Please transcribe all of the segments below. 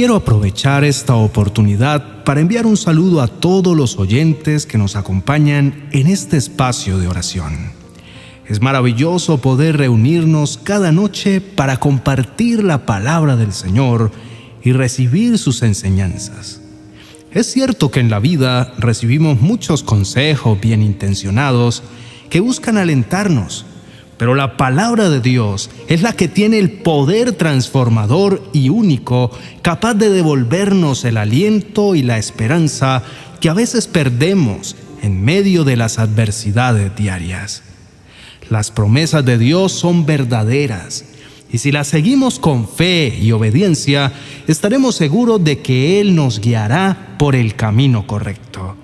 quiero aprovechar esta oportunidad para enviar un saludo a todos los oyentes que nos acompañan en este espacio de oración. Es maravilloso poder reunirnos cada noche para compartir la palabra del Señor y recibir sus enseñanzas. Es cierto que en la vida recibimos muchos consejos bien intencionados que buscan alentarnos, pero la palabra de Dios es la que tiene el poder transformador y único capaz de devolvernos el aliento y la esperanza que a veces perdemos en medio de las adversidades diarias. Las promesas de Dios son verdaderas y si las seguimos con fe y obediencia, estaremos seguros de que Él nos guiará por el camino correcto.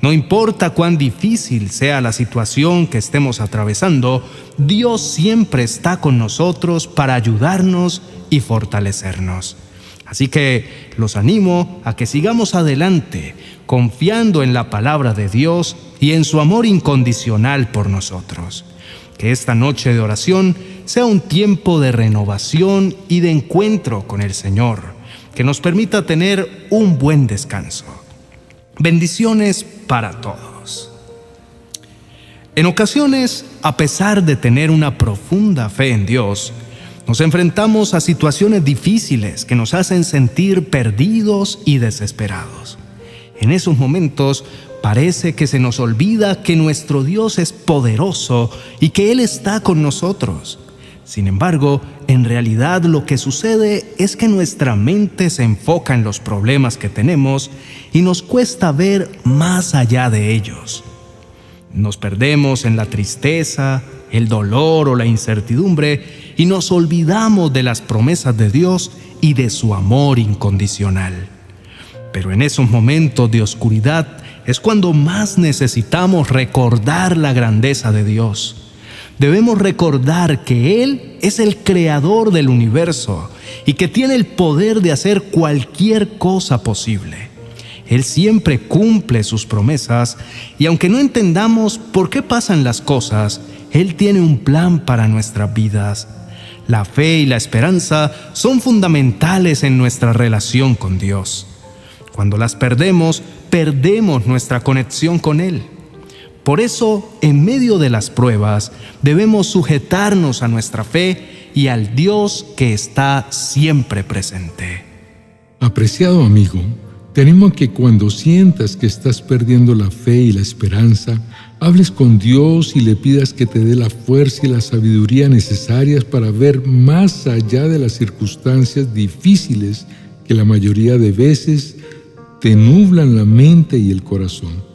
No importa cuán difícil sea la situación que estemos atravesando, Dios siempre está con nosotros para ayudarnos y fortalecernos. Así que los animo a que sigamos adelante, confiando en la palabra de Dios y en su amor incondicional por nosotros. Que esta noche de oración sea un tiempo de renovación y de encuentro con el Señor, que nos permita tener un buen descanso. Bendiciones para todos. En ocasiones, a pesar de tener una profunda fe en Dios, nos enfrentamos a situaciones difíciles que nos hacen sentir perdidos y desesperados. En esos momentos parece que se nos olvida que nuestro Dios es poderoso y que Él está con nosotros. Sin embargo, en realidad lo que sucede es que nuestra mente se enfoca en los problemas que tenemos y nos cuesta ver más allá de ellos. Nos perdemos en la tristeza, el dolor o la incertidumbre y nos olvidamos de las promesas de Dios y de su amor incondicional. Pero en esos momentos de oscuridad es cuando más necesitamos recordar la grandeza de Dios debemos recordar que Él es el creador del universo y que tiene el poder de hacer cualquier cosa posible. Él siempre cumple sus promesas y aunque no entendamos por qué pasan las cosas, Él tiene un plan para nuestras vidas. La fe y la esperanza son fundamentales en nuestra relación con Dios. Cuando las perdemos, perdemos nuestra conexión con Él. Por eso, en medio de las pruebas, debemos sujetarnos a nuestra fe y al Dios que está siempre presente. Apreciado amigo, tenemos que cuando sientas que estás perdiendo la fe y la esperanza, hables con Dios y le pidas que te dé la fuerza y la sabiduría necesarias para ver más allá de las circunstancias difíciles que la mayoría de veces te nublan la mente y el corazón.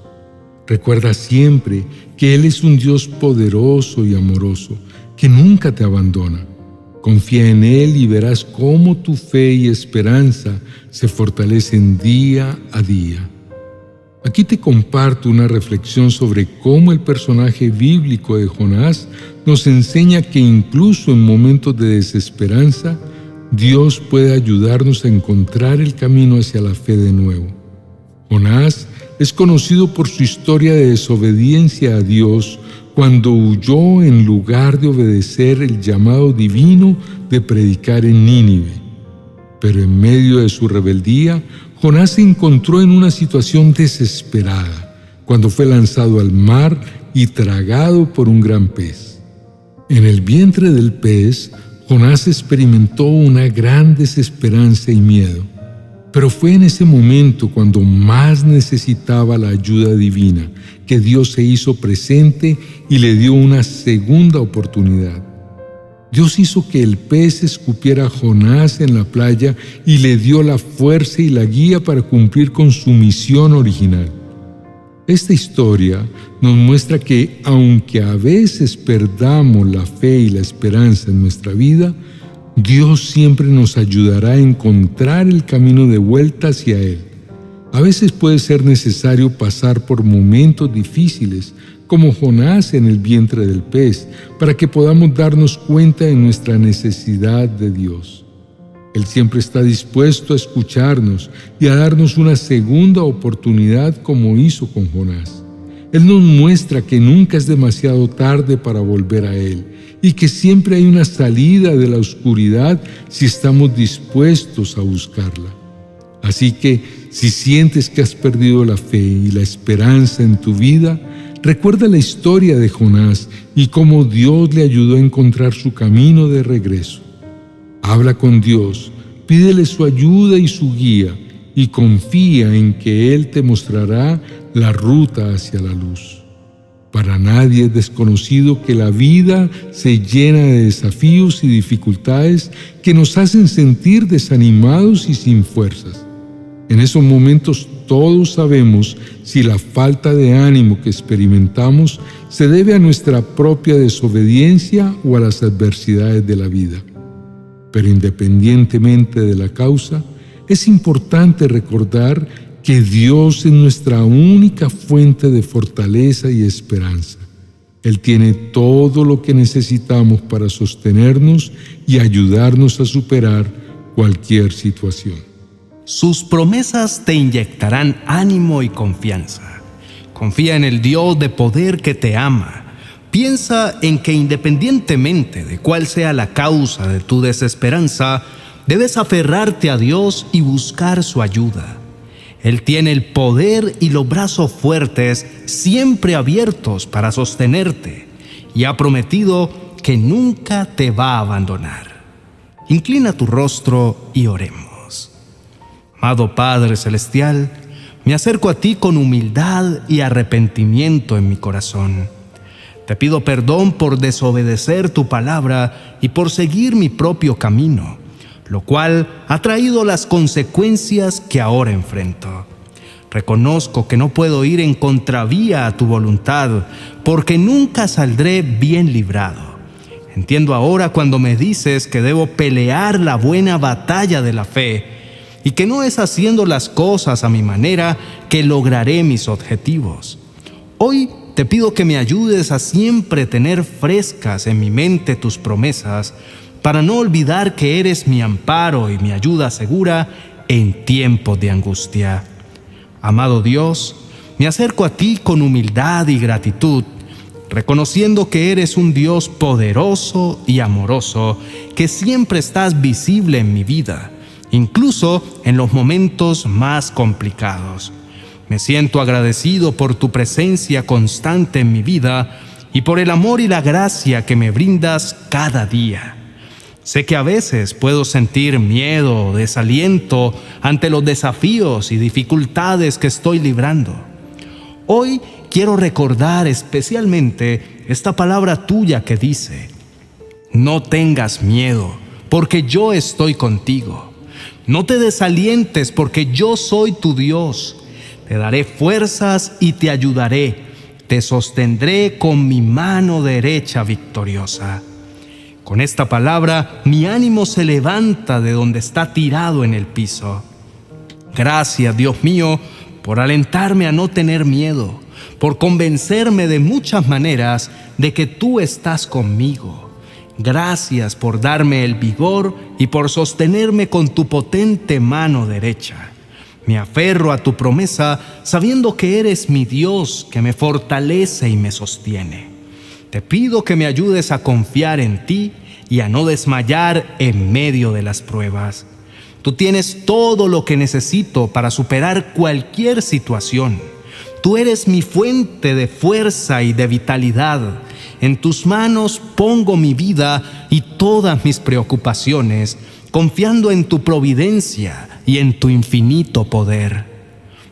Recuerda siempre que Él es un Dios poderoso y amoroso, que nunca te abandona. Confía en Él y verás cómo tu fe y esperanza se fortalecen día a día. Aquí te comparto una reflexión sobre cómo el personaje bíblico de Jonás nos enseña que incluso en momentos de desesperanza, Dios puede ayudarnos a encontrar el camino hacia la fe de nuevo. Jonás es conocido por su historia de desobediencia a Dios cuando huyó en lugar de obedecer el llamado divino de predicar en Nínive. Pero en medio de su rebeldía, Jonás se encontró en una situación desesperada cuando fue lanzado al mar y tragado por un gran pez. En el vientre del pez, Jonás experimentó una gran desesperanza y miedo. Pero fue en ese momento cuando más necesitaba la ayuda divina que Dios se hizo presente y le dio una segunda oportunidad. Dios hizo que el pez escupiera a Jonás en la playa y le dio la fuerza y la guía para cumplir con su misión original. Esta historia nos muestra que aunque a veces perdamos la fe y la esperanza en nuestra vida, Dios siempre nos ayudará a encontrar el camino de vuelta hacia Él. A veces puede ser necesario pasar por momentos difíciles, como Jonás en el vientre del pez, para que podamos darnos cuenta de nuestra necesidad de Dios. Él siempre está dispuesto a escucharnos y a darnos una segunda oportunidad como hizo con Jonás. Él nos muestra que nunca es demasiado tarde para volver a Él y que siempre hay una salida de la oscuridad si estamos dispuestos a buscarla. Así que si sientes que has perdido la fe y la esperanza en tu vida, recuerda la historia de Jonás y cómo Dios le ayudó a encontrar su camino de regreso. Habla con Dios, pídele su ayuda y su guía y confía en que Él te mostrará la ruta hacia la luz. Para nadie es desconocido que la vida se llena de desafíos y dificultades que nos hacen sentir desanimados y sin fuerzas. En esos momentos todos sabemos si la falta de ánimo que experimentamos se debe a nuestra propia desobediencia o a las adversidades de la vida. Pero independientemente de la causa, es importante recordar que Dios es nuestra única fuente de fortaleza y esperanza. Él tiene todo lo que necesitamos para sostenernos y ayudarnos a superar cualquier situación. Sus promesas te inyectarán ánimo y confianza. Confía en el Dios de poder que te ama. Piensa en que independientemente de cuál sea la causa de tu desesperanza, debes aferrarte a Dios y buscar su ayuda. Él tiene el poder y los brazos fuertes siempre abiertos para sostenerte y ha prometido que nunca te va a abandonar. Inclina tu rostro y oremos. Amado Padre Celestial, me acerco a ti con humildad y arrepentimiento en mi corazón. Te pido perdón por desobedecer tu palabra y por seguir mi propio camino lo cual ha traído las consecuencias que ahora enfrento. Reconozco que no puedo ir en contravía a tu voluntad, porque nunca saldré bien librado. Entiendo ahora cuando me dices que debo pelear la buena batalla de la fe y que no es haciendo las cosas a mi manera que lograré mis objetivos. Hoy te pido que me ayudes a siempre tener frescas en mi mente tus promesas, para no olvidar que eres mi amparo y mi ayuda segura en tiempo de angustia. Amado Dios, me acerco a ti con humildad y gratitud, reconociendo que eres un Dios poderoso y amoroso, que siempre estás visible en mi vida, incluso en los momentos más complicados. Me siento agradecido por tu presencia constante en mi vida y por el amor y la gracia que me brindas cada día. Sé que a veces puedo sentir miedo, desaliento ante los desafíos y dificultades que estoy librando. Hoy quiero recordar especialmente esta palabra tuya que dice, no tengas miedo, porque yo estoy contigo. No te desalientes, porque yo soy tu Dios. Te daré fuerzas y te ayudaré. Te sostendré con mi mano derecha victoriosa. Con esta palabra mi ánimo se levanta de donde está tirado en el piso. Gracias, Dios mío, por alentarme a no tener miedo, por convencerme de muchas maneras de que tú estás conmigo. Gracias por darme el vigor y por sostenerme con tu potente mano derecha. Me aferro a tu promesa sabiendo que eres mi Dios que me fortalece y me sostiene. Te pido que me ayudes a confiar en ti y a no desmayar en medio de las pruebas. Tú tienes todo lo que necesito para superar cualquier situación. Tú eres mi fuente de fuerza y de vitalidad. En tus manos pongo mi vida y todas mis preocupaciones, confiando en tu providencia y en tu infinito poder.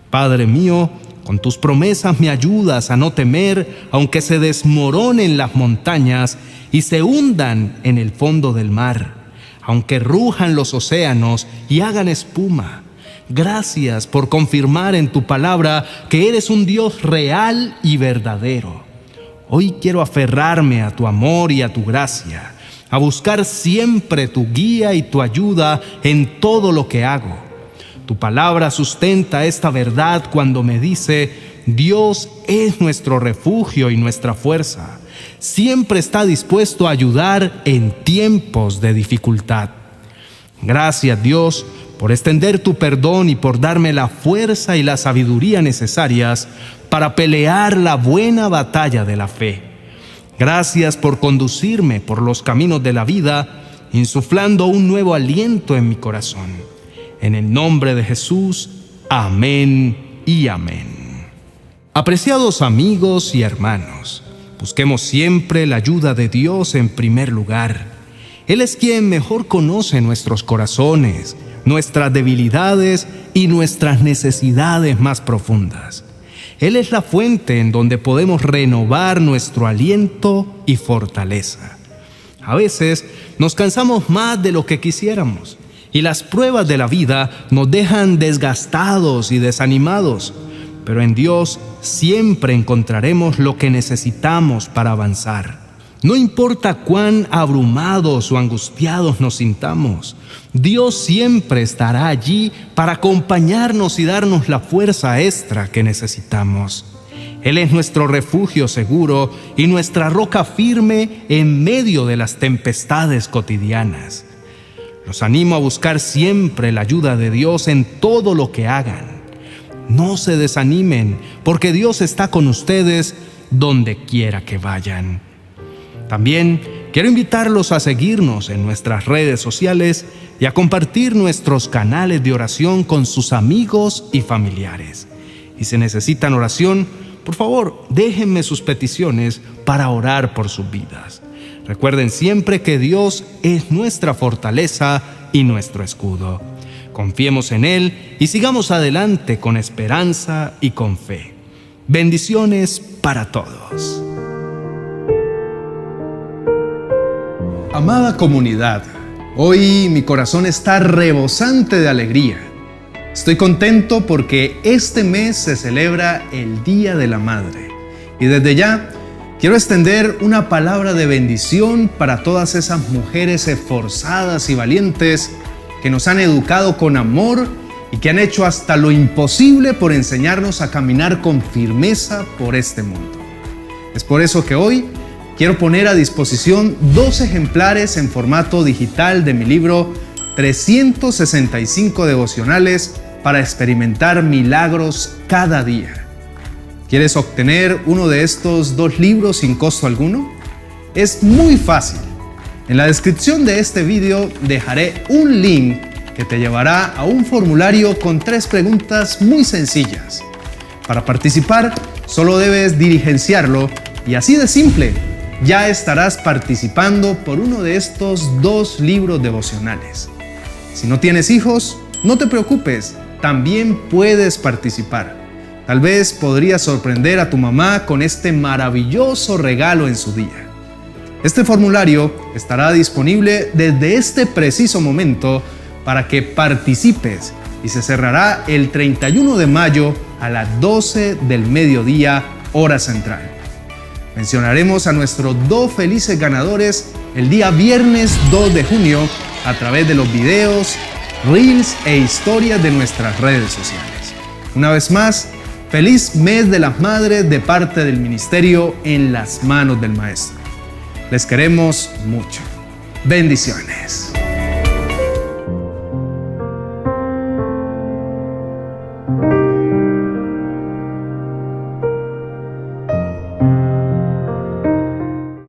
Padre mío, con tus promesas me ayudas a no temer, aunque se desmoronen las montañas y se hundan en el fondo del mar, aunque rujan los océanos y hagan espuma. Gracias por confirmar en tu palabra que eres un Dios real y verdadero. Hoy quiero aferrarme a tu amor y a tu gracia, a buscar siempre tu guía y tu ayuda en todo lo que hago tu palabra sustenta esta verdad cuando me dice, Dios es nuestro refugio y nuestra fuerza. Siempre está dispuesto a ayudar en tiempos de dificultad. Gracias Dios por extender tu perdón y por darme la fuerza y la sabiduría necesarias para pelear la buena batalla de la fe. Gracias por conducirme por los caminos de la vida, insuflando un nuevo aliento en mi corazón. En el nombre de Jesús, amén y amén. Apreciados amigos y hermanos, busquemos siempre la ayuda de Dios en primer lugar. Él es quien mejor conoce nuestros corazones, nuestras debilidades y nuestras necesidades más profundas. Él es la fuente en donde podemos renovar nuestro aliento y fortaleza. A veces nos cansamos más de lo que quisiéramos y las pruebas de la vida nos dejan desgastados y desanimados, pero en Dios siempre encontraremos lo que necesitamos para avanzar. No importa cuán abrumados o angustiados nos sintamos, Dios siempre estará allí para acompañarnos y darnos la fuerza extra que necesitamos. Él es nuestro refugio seguro y nuestra roca firme en medio de las tempestades cotidianas. Los animo a buscar siempre la ayuda de Dios en todo lo que hagan. No se desanimen, porque Dios está con ustedes donde quiera que vayan. También quiero invitarlos a seguirnos en nuestras redes sociales y a compartir nuestros canales de oración con sus amigos y familiares. Y si necesitan oración, por favor, déjenme sus peticiones para orar por sus vidas. Recuerden siempre que Dios es nuestra fortaleza y nuestro escudo. Confiemos en Él y sigamos adelante con esperanza y con fe. Bendiciones para todos. Amada comunidad, hoy mi corazón está rebosante de alegría. Estoy contento porque este mes se celebra el Día de la Madre y desde ya Quiero extender una palabra de bendición para todas esas mujeres esforzadas y valientes que nos han educado con amor y que han hecho hasta lo imposible por enseñarnos a caminar con firmeza por este mundo. Es por eso que hoy quiero poner a disposición dos ejemplares en formato digital de mi libro 365 devocionales para experimentar milagros cada día. ¿Quieres obtener uno de estos dos libros sin costo alguno? Es muy fácil. En la descripción de este video dejaré un link que te llevará a un formulario con tres preguntas muy sencillas. Para participar, solo debes diligenciarlo y así de simple, ya estarás participando por uno de estos dos libros devocionales. Si no tienes hijos, no te preocupes, también puedes participar. Tal vez podrías sorprender a tu mamá con este maravilloso regalo en su día. Este formulario estará disponible desde este preciso momento para que participes y se cerrará el 31 de mayo a las 12 del mediodía hora central. Mencionaremos a nuestros dos felices ganadores el día viernes 2 de junio a través de los videos, reels e historias de nuestras redes sociales. Una vez más, Feliz mes de las madres de parte del ministerio en las manos del Maestro. Les queremos mucho. Bendiciones.